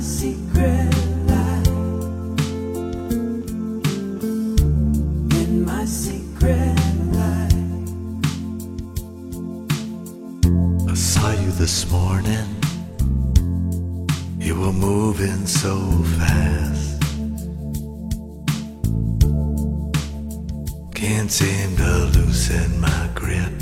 Secret life. In my secret life. I saw you this morning. You were moving so fast. Can't seem to loosen my grip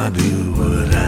I do what I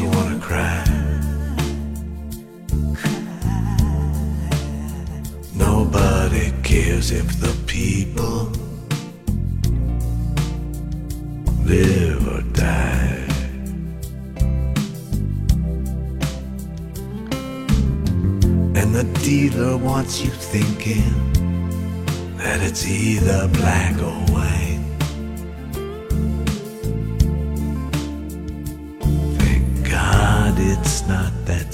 you wanna cry. Nobody cares if the people live or die. And the dealer wants you thinking that it's either black or white.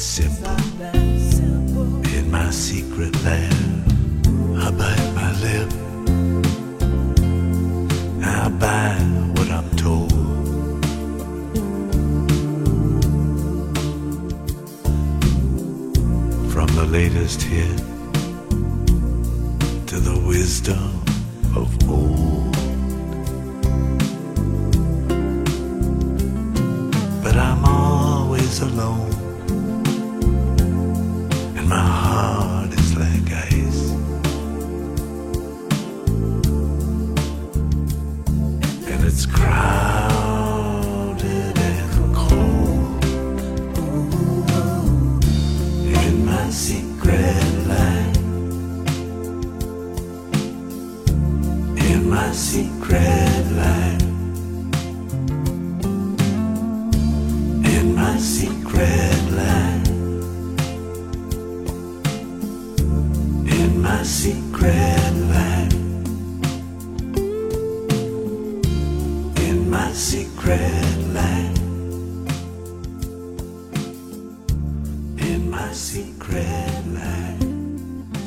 Simple. In my secret lab, I bite my lip. I buy what I'm told. From the latest hit secret land. In my secret land.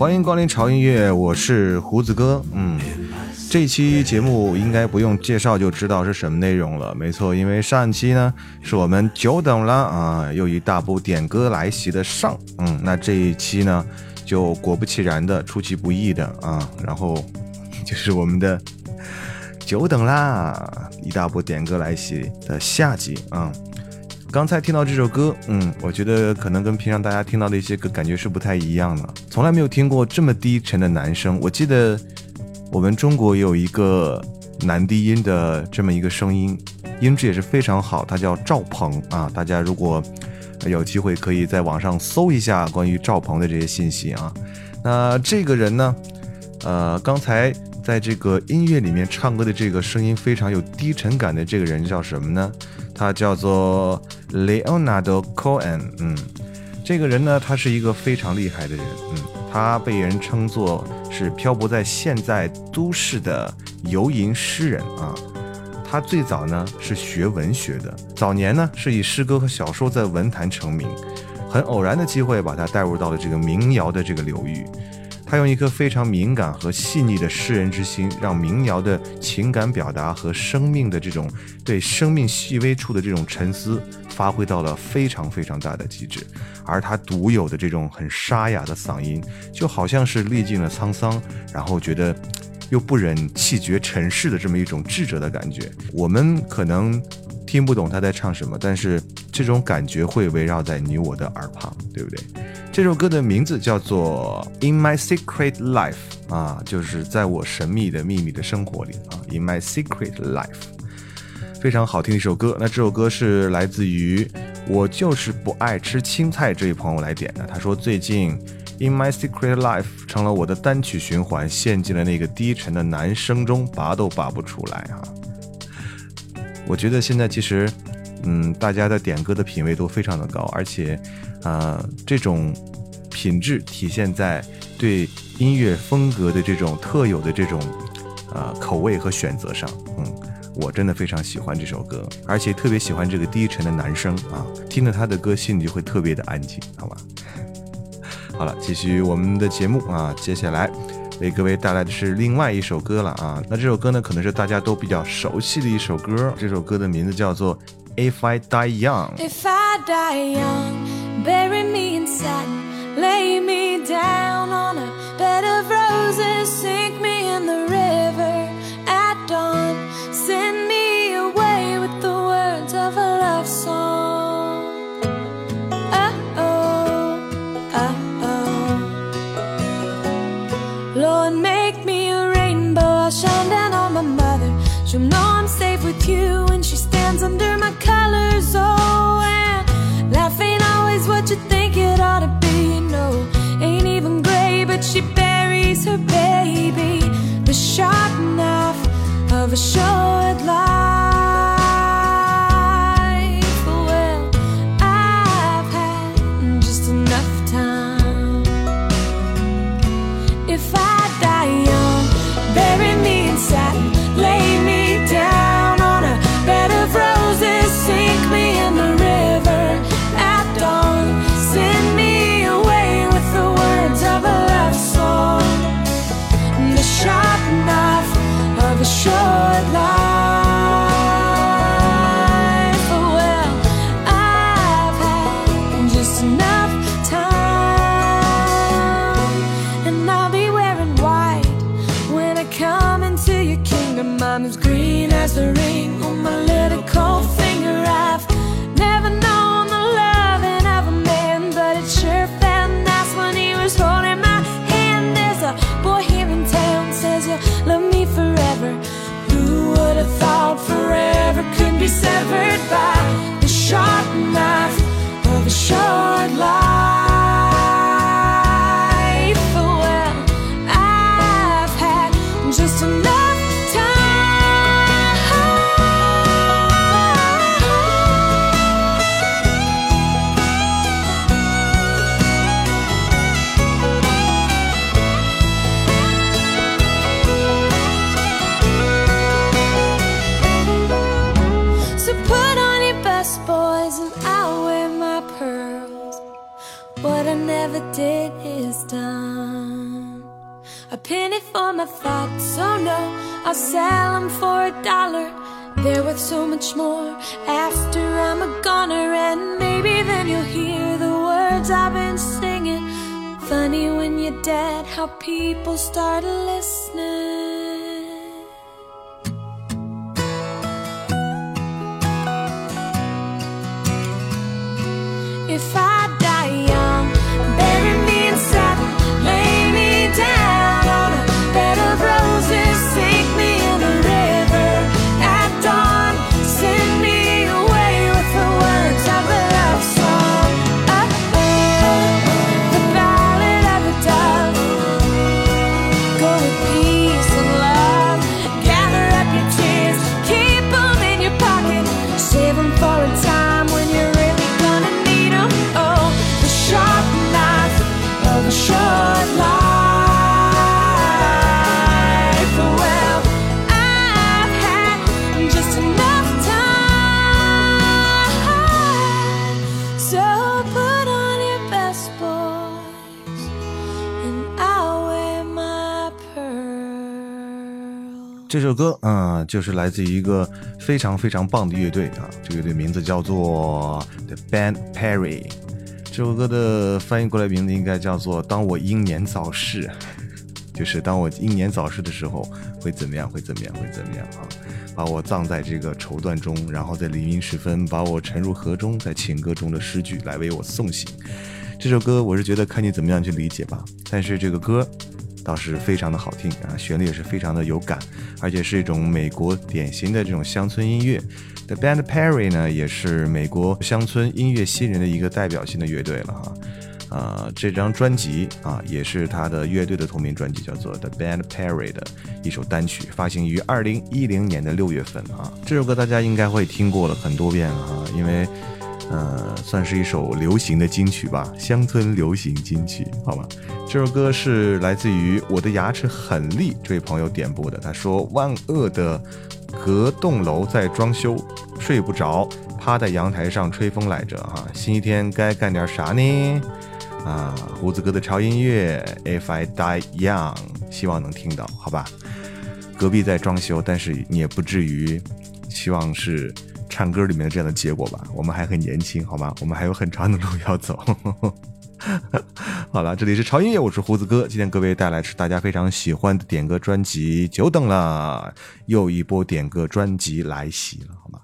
欢迎光临潮音乐，我是胡子哥。嗯，这期节目应该不用介绍就知道是什么内容了。没错，因为上一期呢是我们久等了啊，又一大波点歌来袭的上。嗯，那这一期呢就果不其然的出其不意的啊，然后就是我们的久等啦，一大波点歌来袭的下集啊。刚才听到这首歌，嗯，我觉得可能跟平常大家听到的一些歌感觉是不太一样的。从来没有听过这么低沉的男声。我记得我们中国有一个男低音的这么一个声音，音质也是非常好，他叫赵鹏啊。大家如果有机会可以在网上搜一下关于赵鹏的这些信息啊。那这个人呢，呃，刚才在这个音乐里面唱歌的这个声音非常有低沉感的这个人叫什么呢？他叫做 Leonardo Cohen。嗯，这个人呢，他是一个非常厉害的人。嗯，他被人称作是漂泊在现在都市的游吟诗人啊。他最早呢是学文学的，早年呢是以诗歌和小说在文坛成名，很偶然的机会把他带入到了这个民谣的这个流域。他用一颗非常敏感和细腻的诗人之心，让民谣的情感表达和生命的这种对生命细微处的这种沉思，发挥到了非常非常大的极致。而他独有的这种很沙哑的嗓音，就好像是历尽了沧桑，然后觉得又不忍弃绝尘世的这么一种智者的感觉。我们可能听不懂他在唱什么，但是这种感觉会围绕在你我的耳旁，对不对？这首歌的名字叫做《In My Secret Life》啊，就是在我神秘的秘密的生活里啊，《In My Secret Life》，非常好听的一首歌。那这首歌是来自于我就是不爱吃青菜这位朋友来点的。他说最近《In My Secret Life》成了我的单曲循环，陷进了那个低沉的男声中，拔都拔不出来啊。我觉得现在其实，嗯，大家的点歌的品味都非常的高，而且，呃，这种品质体现在对音乐风格的这种特有的这种，呃，口味和选择上。嗯，我真的非常喜欢这首歌，而且特别喜欢这个低沉的男声啊，听着他的歌心里就会特别的安静，好吧？好了，继续我们的节目啊，接下来。为各位带来的是另外一首歌了啊！那这首歌呢，可能是大家都比较熟悉的一首歌。这首歌的名字叫做《If I Die Young》。 If I die young, bury me in satin, lay me down on a bed of roses, sink me in the river at dawn, send me away with the words of a love song. She'll know I'm safe with you when she stands under my colors. Oh, and life ain't always what you think it ought to be. No, ain't even gray, but she buries her baby. tonight start a 这首歌，嗯、就是来自于一个非常非常棒的乐队啊，这个乐队名字叫做 The Band Perry。这首歌的翻译过来名字应该叫做“当我英年早逝”，就是当我英年早逝的时候会怎么样？会怎么样？会怎么样啊？把我葬在这个绸缎中，然后在黎明时分把我沉入河中，在情歌中的诗句来为我送行。这首歌我是觉得看你怎么样去理解吧，但是这个歌倒是非常的好听啊，旋律也是非常的有感，而且是一种美国典型的这种乡村音乐。The Band Perry 呢，也是美国乡村音乐新人的一个代表性的乐队了哈。呃，这张专辑啊，也是他的乐队的同名专辑，叫做 The Band Perry 的一首单曲，发行于二零一零年的六月份啊。这首歌大家应该会听过了很多遍了啊，因为呃，算是一首流行的金曲吧，乡村流行金曲，好吧。这首歌是来自于我的牙齿很利这位朋友点播的，他说万恶的隔栋楼在装修，睡不着，趴在阳台上吹风来着哈。星期天该干点啥呢？啊，胡子哥的潮音乐，If I Die Young，希望能听到，好吧。隔壁在装修，但是你也不至于希望是唱歌里面的这样的结果吧？我们还很年轻，好吗？我们还有很长的路要走。好了，这里是潮音乐，我是胡子哥。今天各位带来是大家非常喜欢的点歌专辑，久等了，又一波点歌专辑来袭了，好吗？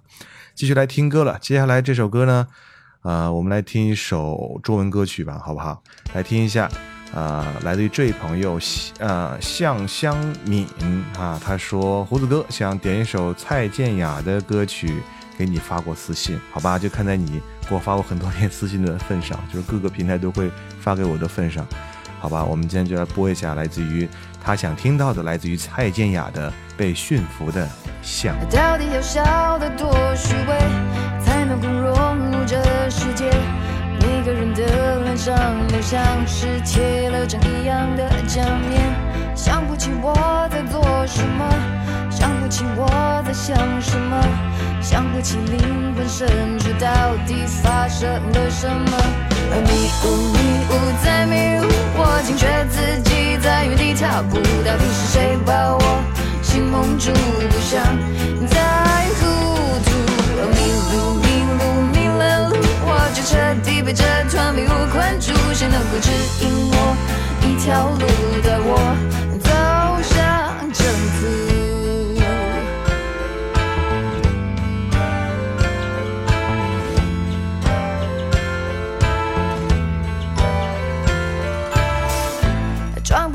继续来听歌了。接下来这首歌呢，呃，我们来听一首中文歌曲吧，好不好？来听一下，呃，来自于这位朋友，呃，向香敏啊，他说胡子哥想点一首蔡健雅的歌曲给你发过私信，好吧？就看在你给我发过很多遍私信的份上，就是各个平台都会发给我的份上，好吧？我们今天就来播一下来自于他想听到的，来自于蔡健雅的《被驯服的象》。到底要笑得多虚伪，才能够融入这世界？每个人的脸上都像是贴了张一样的假面，想不起我在做什么，想不起我在想什么，想不起灵魂深处到底发生了什么。而迷雾迷雾在迷雾，我惊觉自己在原地踏步，到底是谁把我心蒙住，不想再糊涂。迷路迷路迷了路，我就彻底被这团迷雾困住，谁能够指引我一条路，带我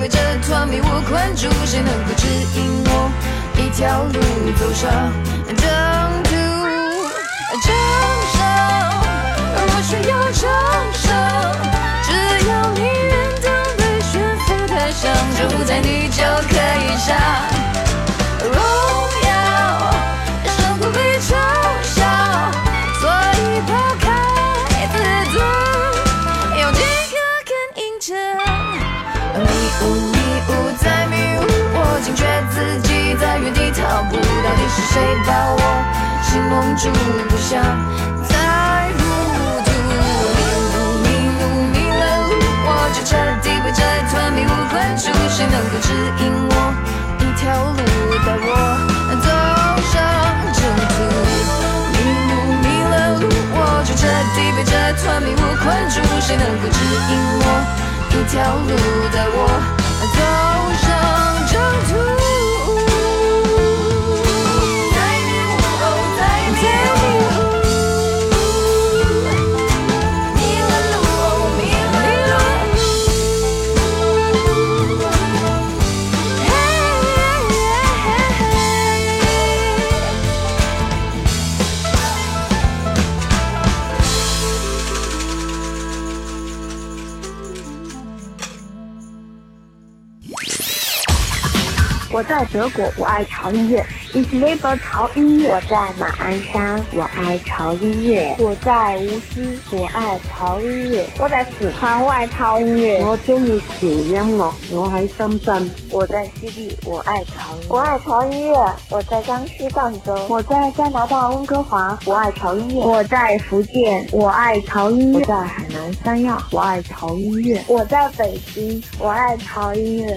为这团迷雾困住，谁能够指引我一条路走上征途？承受，我需要承受。只要你愿当被驯服的象，就在你就可以上。在原地踏步。到底是谁把我心蒙住，不想再糊涂？迷路，迷路，迷了路，我就彻底被这团迷雾困住。谁能够指引我一条路，带我走上正途？迷路，迷了路，我就彻底被这团迷雾困住。谁能够指引我一条路，带我走上正途？在德国，我爱潮音乐。Ich liebe 潮音乐。我在马鞍山，我爱潮音乐。我在无锡，我爱潮音乐。我在四川，我爱潮音乐。我中意潮音乐，我喺深圳。我在西地，我爱潮。我愛潮音樂。我在江西赣州。我在加拿大温哥华，我爱潮音乐。我在福建，我爱潮音乐。我在海南三亚，我爱潮音乐。我在北京，我爱潮音樂。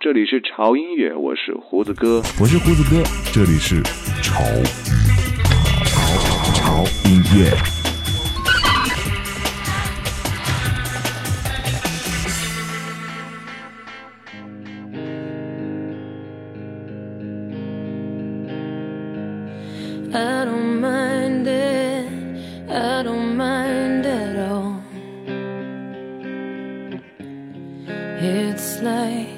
这里是潮音乐，我是胡子哥。我是胡子哥，这里是潮潮潮音乐。I don't mind it. I don't mind at all. It's like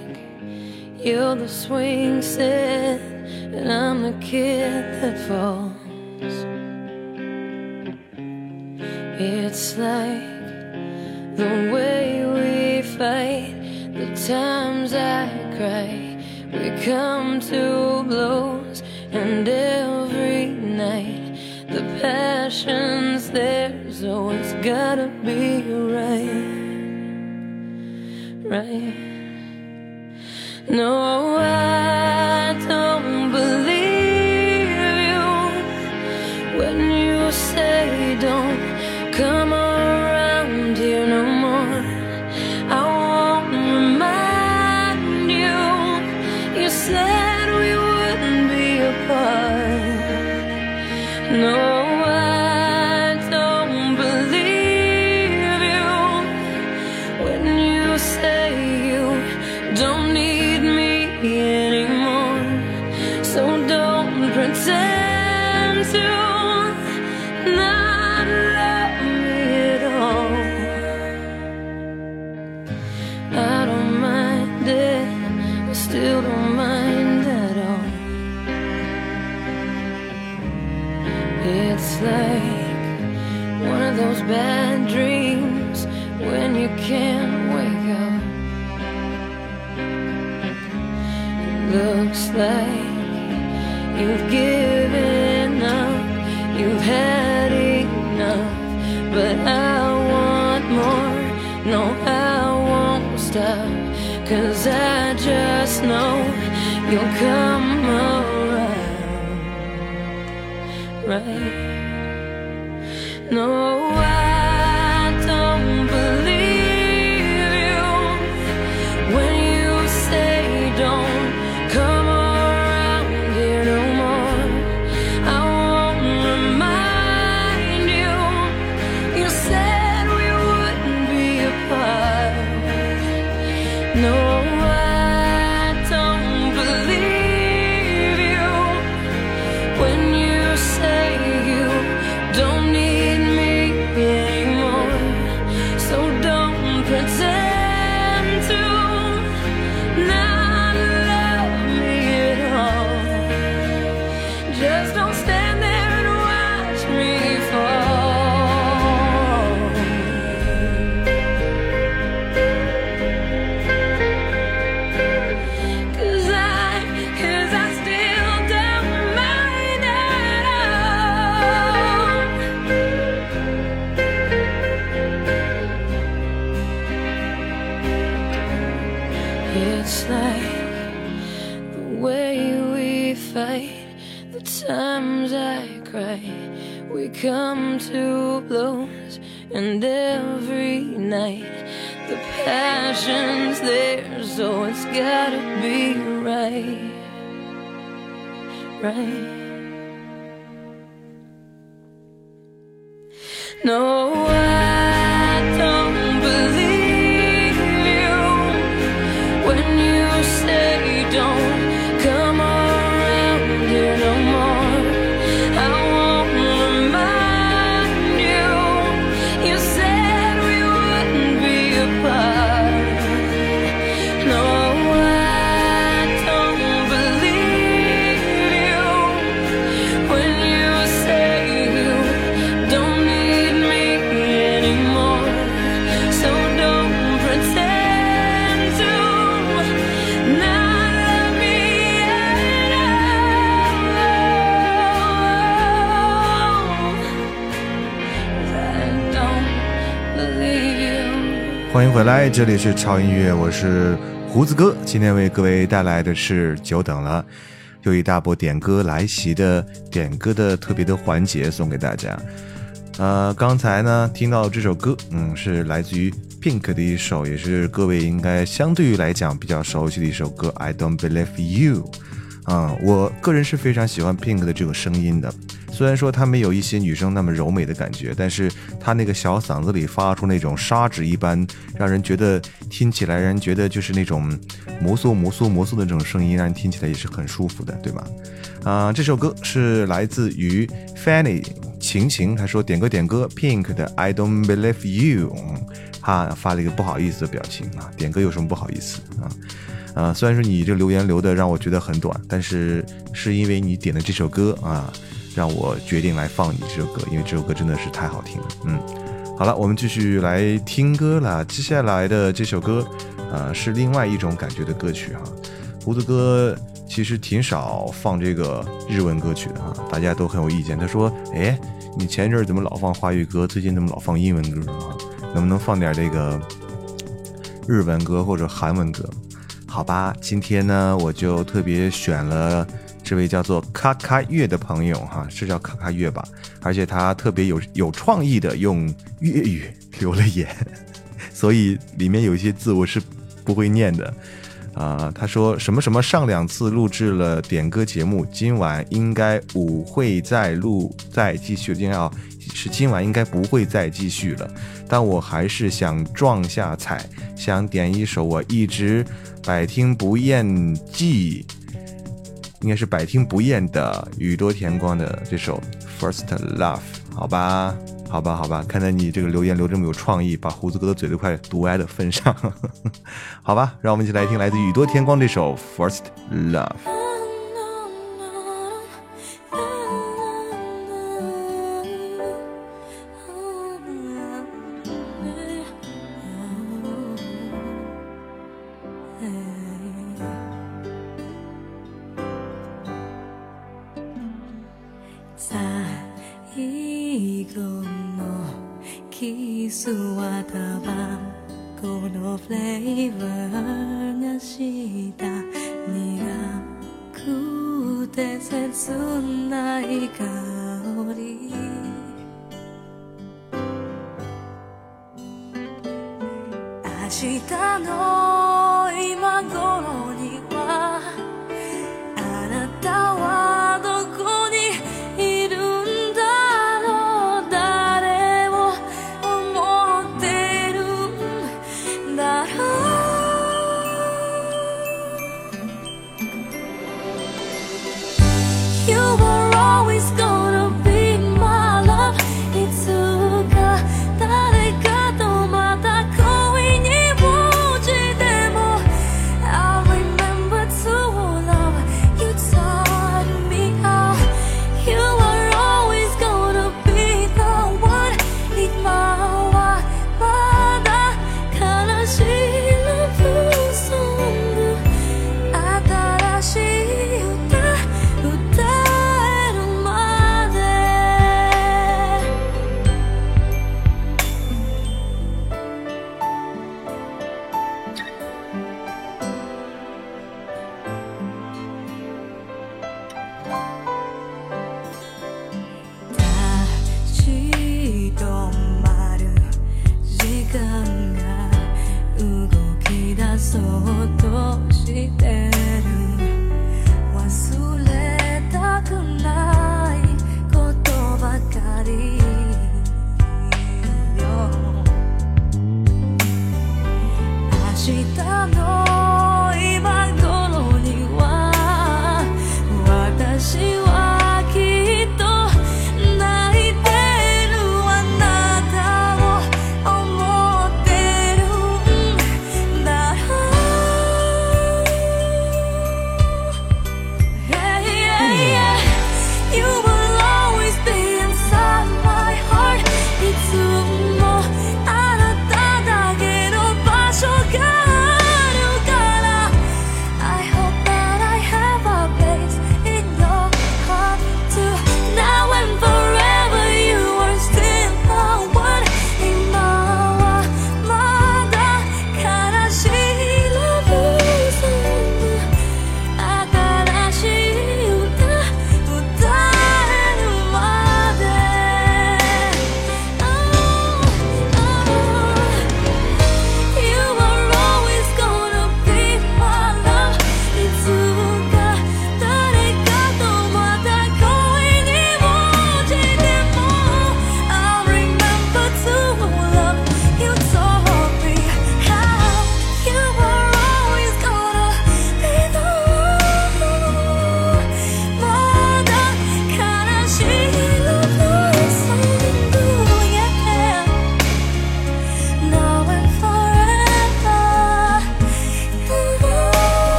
you're the swing set and I'm the kid that falls. It's like the way we fight, the times I cry. We come to blows, and every night the passion's there, so it's gotta be those bad dreams when you can't wake up. It Looks like you've given up, you've had enough, but I want more. No, I won't stop, cause I just know you'll come around. Right? No, 迎回来，这里是超音乐，我是胡子哥。今天为各位带来的是久等了，又一大波点歌来袭的点歌的特别的环节送给大家。呃，刚才呢听到这首歌，嗯，是来自于 Pink 的一首，也是各位应该相对于来讲比较熟悉的一首歌《I Don't Believe You》。啊、我个人是非常喜欢 Pink 的这个声音的。虽然说她没有一些女生那么柔美的感觉，但是她那个小嗓子里发出那种砂纸一般，让人觉得听起来让人觉得就是那种摩挲摩挲摩挲的这种声音，让人听起来也是很舒服的，对吧？啊、这首歌是来自于 Fanny 晴晴，她说点歌点歌 Pink 的 I Don't Believe You，嗯她发了一个不好意思的表情啊，点歌有什么不好意思啊？啊，虽然说你这留言留的让我觉得很短，但是是因为你点的这首歌啊，让我决定来放你这首歌，因为这首歌真的是太好听了。嗯，好了，我们继续来听歌了。接下来的这首歌，啊，是另外一种感觉的歌曲哈、胡子哥其实挺少放这个日文歌曲的哈、大家都很有意见。他说：“哎，你前一阵怎么老放华语歌，最近怎么老放英文歌啊？能不能放点这个日文歌或者韩文歌？”好吧，今天呢，我就特别选了这位叫做咔咔月的朋友哈，是叫咔咔月吧？而且他特别有有创意的用粤语 留了言，所以里面有一些字我是不会念的。啊、他说什么什么上两次录制了点歌节目，今晚应该不会再录再继续，今天啊是今晚应该不会再继续了，但我还是想撞下彩，想点一首我一直百听不厌记，应该是百听不厌的宇多田光的这首《First Love》，好吧，好吧，好吧，看在你这个留言留这么有创意，把胡子哥的嘴都快堵歪的份上，好吧，让我们一起来听来自宇多田光这首《First Love》。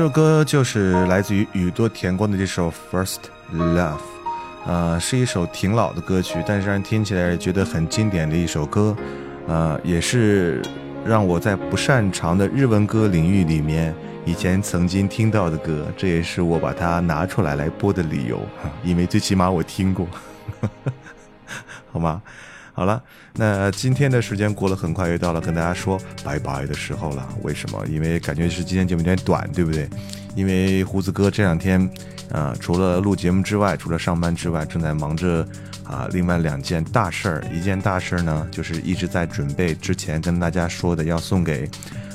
这首歌就是来自于宇多田光的这首《First Love》，呃，是一首挺老的歌曲，但是让人听起来觉得很经典的一首歌，呃，也是让我在不擅长的日文歌领域里面以前曾经听到的歌，这也是我把它拿出来来播的理由，因为最起码我听过，好吗？好了，那今天的时间过了很快，又到了跟大家说拜拜的时候了。为什么？因为感觉是今天节目有点短，对不对？因为胡子哥这两天，呃，除了录节目之外，除了上班之外，正在忙着啊、另外两件大事儿。一件大事儿呢，就是一直在准备之前跟大家说的，要送给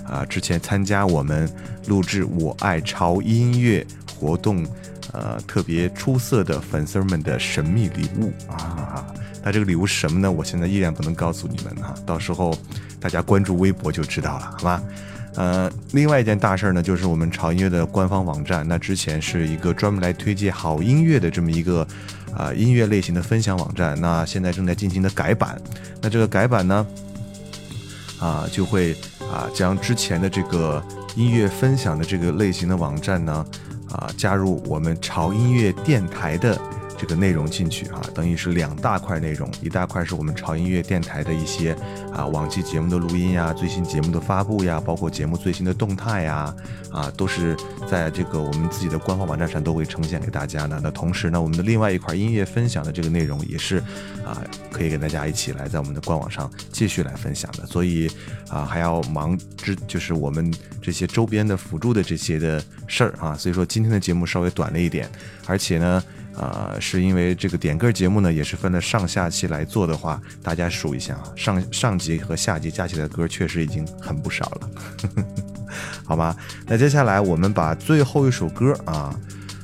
啊、之前参加我们录制《我爱潮音乐》活动。呃，特别出色的粉丝们的神秘礼物啊！那这个礼物是什么呢？我现在依然不能告诉你们哈、到时候大家关注微博就知道了，好吧？呃，另外一件大事儿呢，就是我们潮音乐的官方网站，那之前是一个专门来推荐好音乐的这么一个啊、音乐类型的分享网站，那现在正在进行的改版。那这个改版呢，啊，就会啊将之前的这个音乐分享的这个类型的网站呢，啊加入我们潮音乐电台的这个内容进去啊，等于是两大块内容，一大块是我们潮音乐电台的一些啊往期节目的录音呀、最新节目的发布呀，包括节目最新的动态呀，啊，都是在这个我们自己的官方网站上都会呈现给大家的。那同时呢，我们的另外一块音乐分享的这个内容也是啊，可以跟大家一起来在我们的官网上继续来分享的。所以啊，还要忙之就是我们这些周边的辅助的这些的事儿啊，所以说今天的节目稍微短了一点，而且呢。呃，是因为这个点歌节目呢，也是分了上下期来做的话，大家数一下啊，上上集和下集加起来的歌确实已经很不少了，好吧？那接下来我们把最后一首歌啊，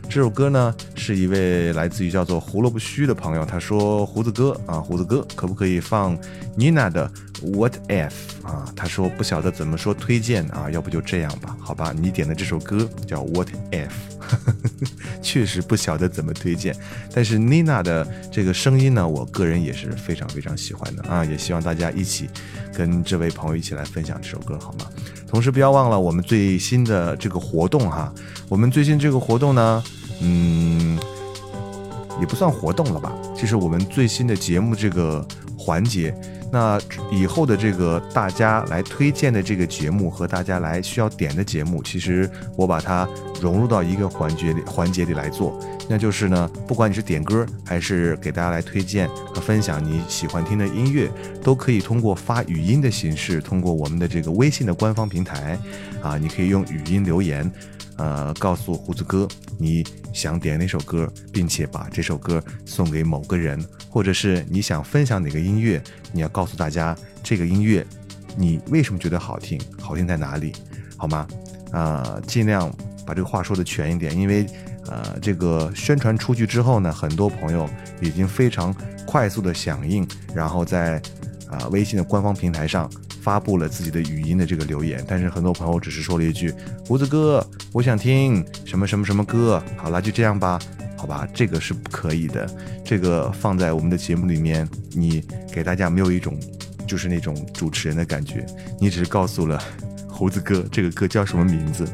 这首歌呢是一位来自于叫做胡萝卜须的朋友，他说胡子哥啊，胡子哥可不可以放 Nina 的 What If 啊？他说不晓得怎么说推荐啊，要不就这样吧，好吧？你点的这首歌叫 What If。确实不晓得怎么推荐，但是妮娜的这个声音呢，我个人也是非常非常喜欢的啊！也希望大家一起跟这位朋友一起来分享这首歌，好吗？同时不要忘了我们最新的这个活动哈，我们最近这个活动呢，嗯，也不算活动了吧，其实我们最新的节目这个环节。那以后的这个大家来推荐的这个节目和大家来需要点的节目，其实我把它融入到一个环节里环节里来做。那就是呢，不管你是点歌还是给大家来推荐和分享你喜欢听的音乐，都可以通过发语音的形式，通过我们的这个微信的官方平台，啊，你可以用语音留言。呃，告诉胡子哥你想点哪首歌，并且把这首歌送给某个人，或者是你想分享哪个音乐，你要告诉大家这个音乐你为什么觉得好听，好听在哪里，好吗？啊，尽量把这个话说的全一点，因为呃，这个宣传出去之后呢，很多朋友已经非常快速的响应，然后在啊微信的官方平台上。发布了自己的语音的这个留言，但是很多朋友只是说了一句：“胡子哥，我想听什么什么什么歌。”好了，就这样吧，好吧，这个是不可以的。这个放在我们的节目里面，你给大家没有一种就是那种主持人的感觉，你只是告诉了胡子哥这个歌叫什么名字，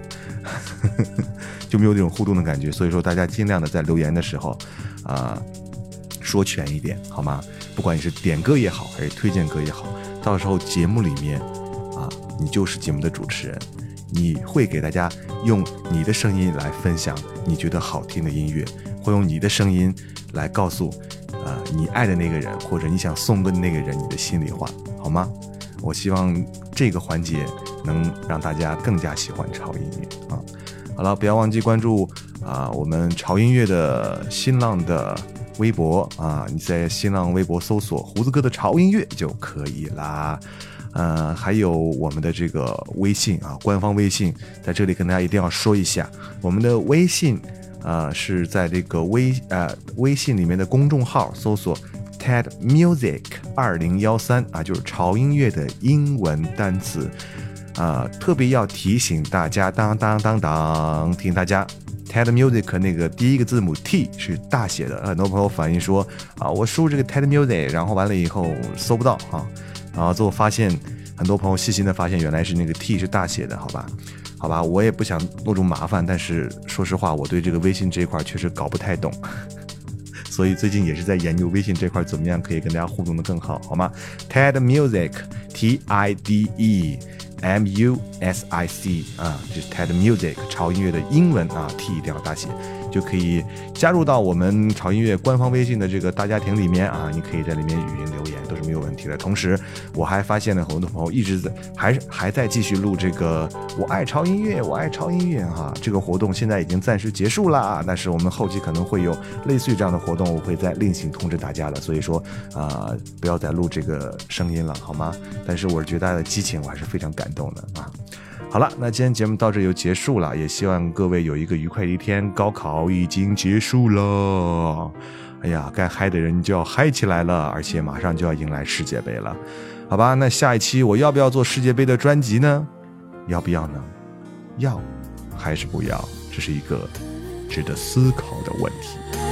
就没有那种互动的感觉。所以说，大家尽量的在留言的时候，啊，说全一点，好吗？不管你是点歌也好，还是推荐歌也好。到时候节目里面，啊，你就是节目的主持人，你会给大家用你的声音来分享你觉得好听的音乐，会用你的声音来告诉，呃，你爱的那个人或者你想送给那个人你的心里话，好吗？我希望这个环节能让大家更加喜欢潮音乐啊。好了，不要忘记关注啊，我们潮音乐的新浪的。微博啊，你在新浪微博搜索“胡子哥的潮音乐”就可以啦。呃，还有我们的这个微信啊，官方微信，在这里跟大家一定要说一下，我们的微信啊是在这个微呃微信里面的公众号搜索 “TED Music 二零幺三”啊，就是潮音乐的英文单词啊，特别要提醒大家，当当当当，提醒大家。TED Music 那个第一个字母 T 是大写的，很多朋友反映说啊，我输入这个 TED Music，然后完了以后搜不到啊，然后最后发现，很多朋友细心的发现原来是那个 T 是大写的，好吧，好吧，我也不想弄这种麻烦，但是说实话，我对这个微信这一块确实搞不太懂，所以最近也是在研究微信这块怎么样可以跟大家互动的更好，好吗？TED Music T I D E。M U S I C 啊，就是 TED Music 潮音乐的英文啊，T 一定要大写，就可以加入到我们潮音乐官方微信的这个大家庭里面啊，你可以在里面语音留言都是没有问题的。同时，我还发现了很多朋友一直在还是还在继续录这个我爱潮音乐，我爱潮音乐哈，这个活动现在已经暂时结束了，但是我们后期可能会有类似于这样的活动，我会再另行通知大家的。所以说啊，不要再录这个声音了，好吗？但是我觉得大家的激情，我还是非常。感动的啊！好了，那今天节目到这就结束了，也希望各位有一个愉快的一天。高考已经结束了，哎呀，该嗨的人就要嗨起来了，而且马上就要迎来世界杯了，好吧？那下一期我要不要做世界杯的专辑呢？要不要呢？要还是不要？这是一个值得思考的问题。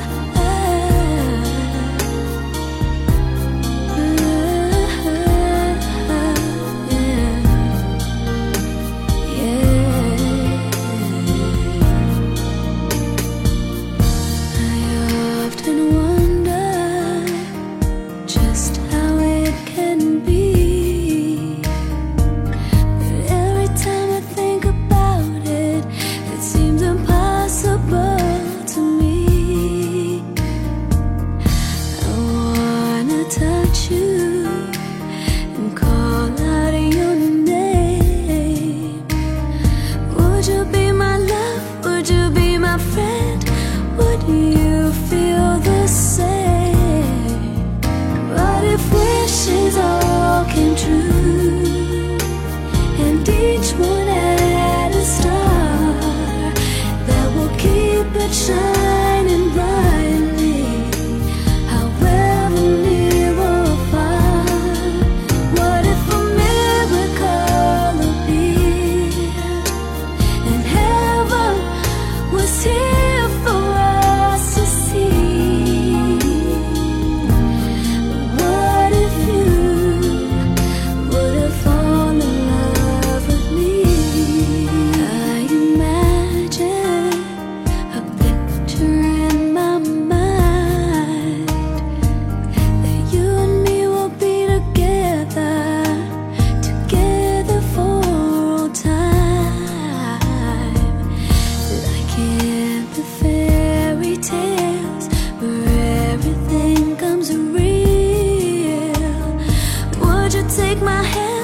Take my hand,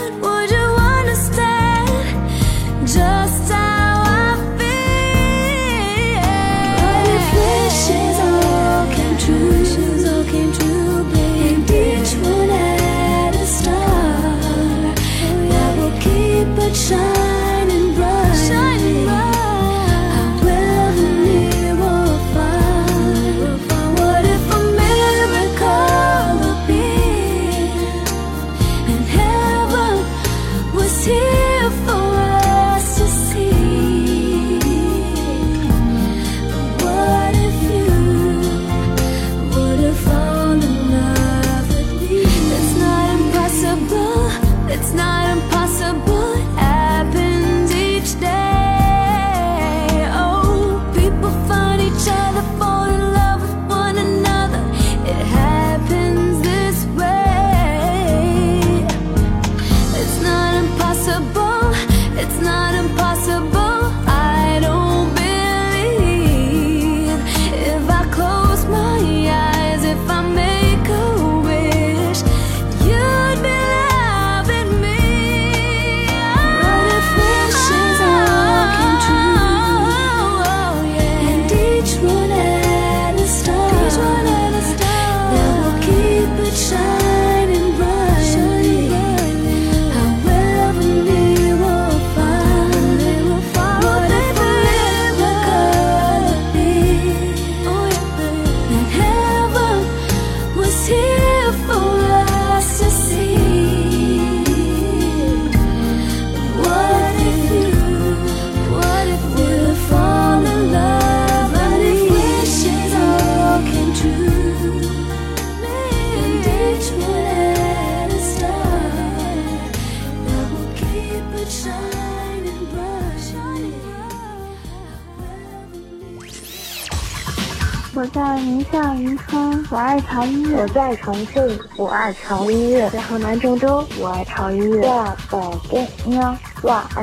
重庆，我爱潮音乐；在河南郑州，我爱潮音乐；在北京，我爱潮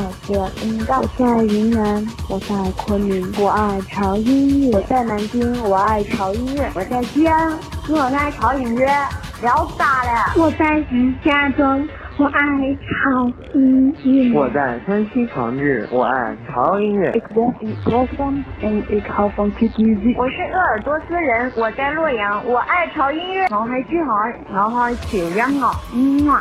音乐；我在云南，我在昆明，我爱潮音乐；我在南京，我爱潮音乐；我在西安，我爱潮音乐。聊啥嘞？我在石家庄，我爱潮音乐。我在山西长治，我爱潮音乐。and it how funky music。我是鄂尔多斯人，我在洛阳，我爱潮音乐。脑海巨豪，脑海漂亮啊！嗯啊。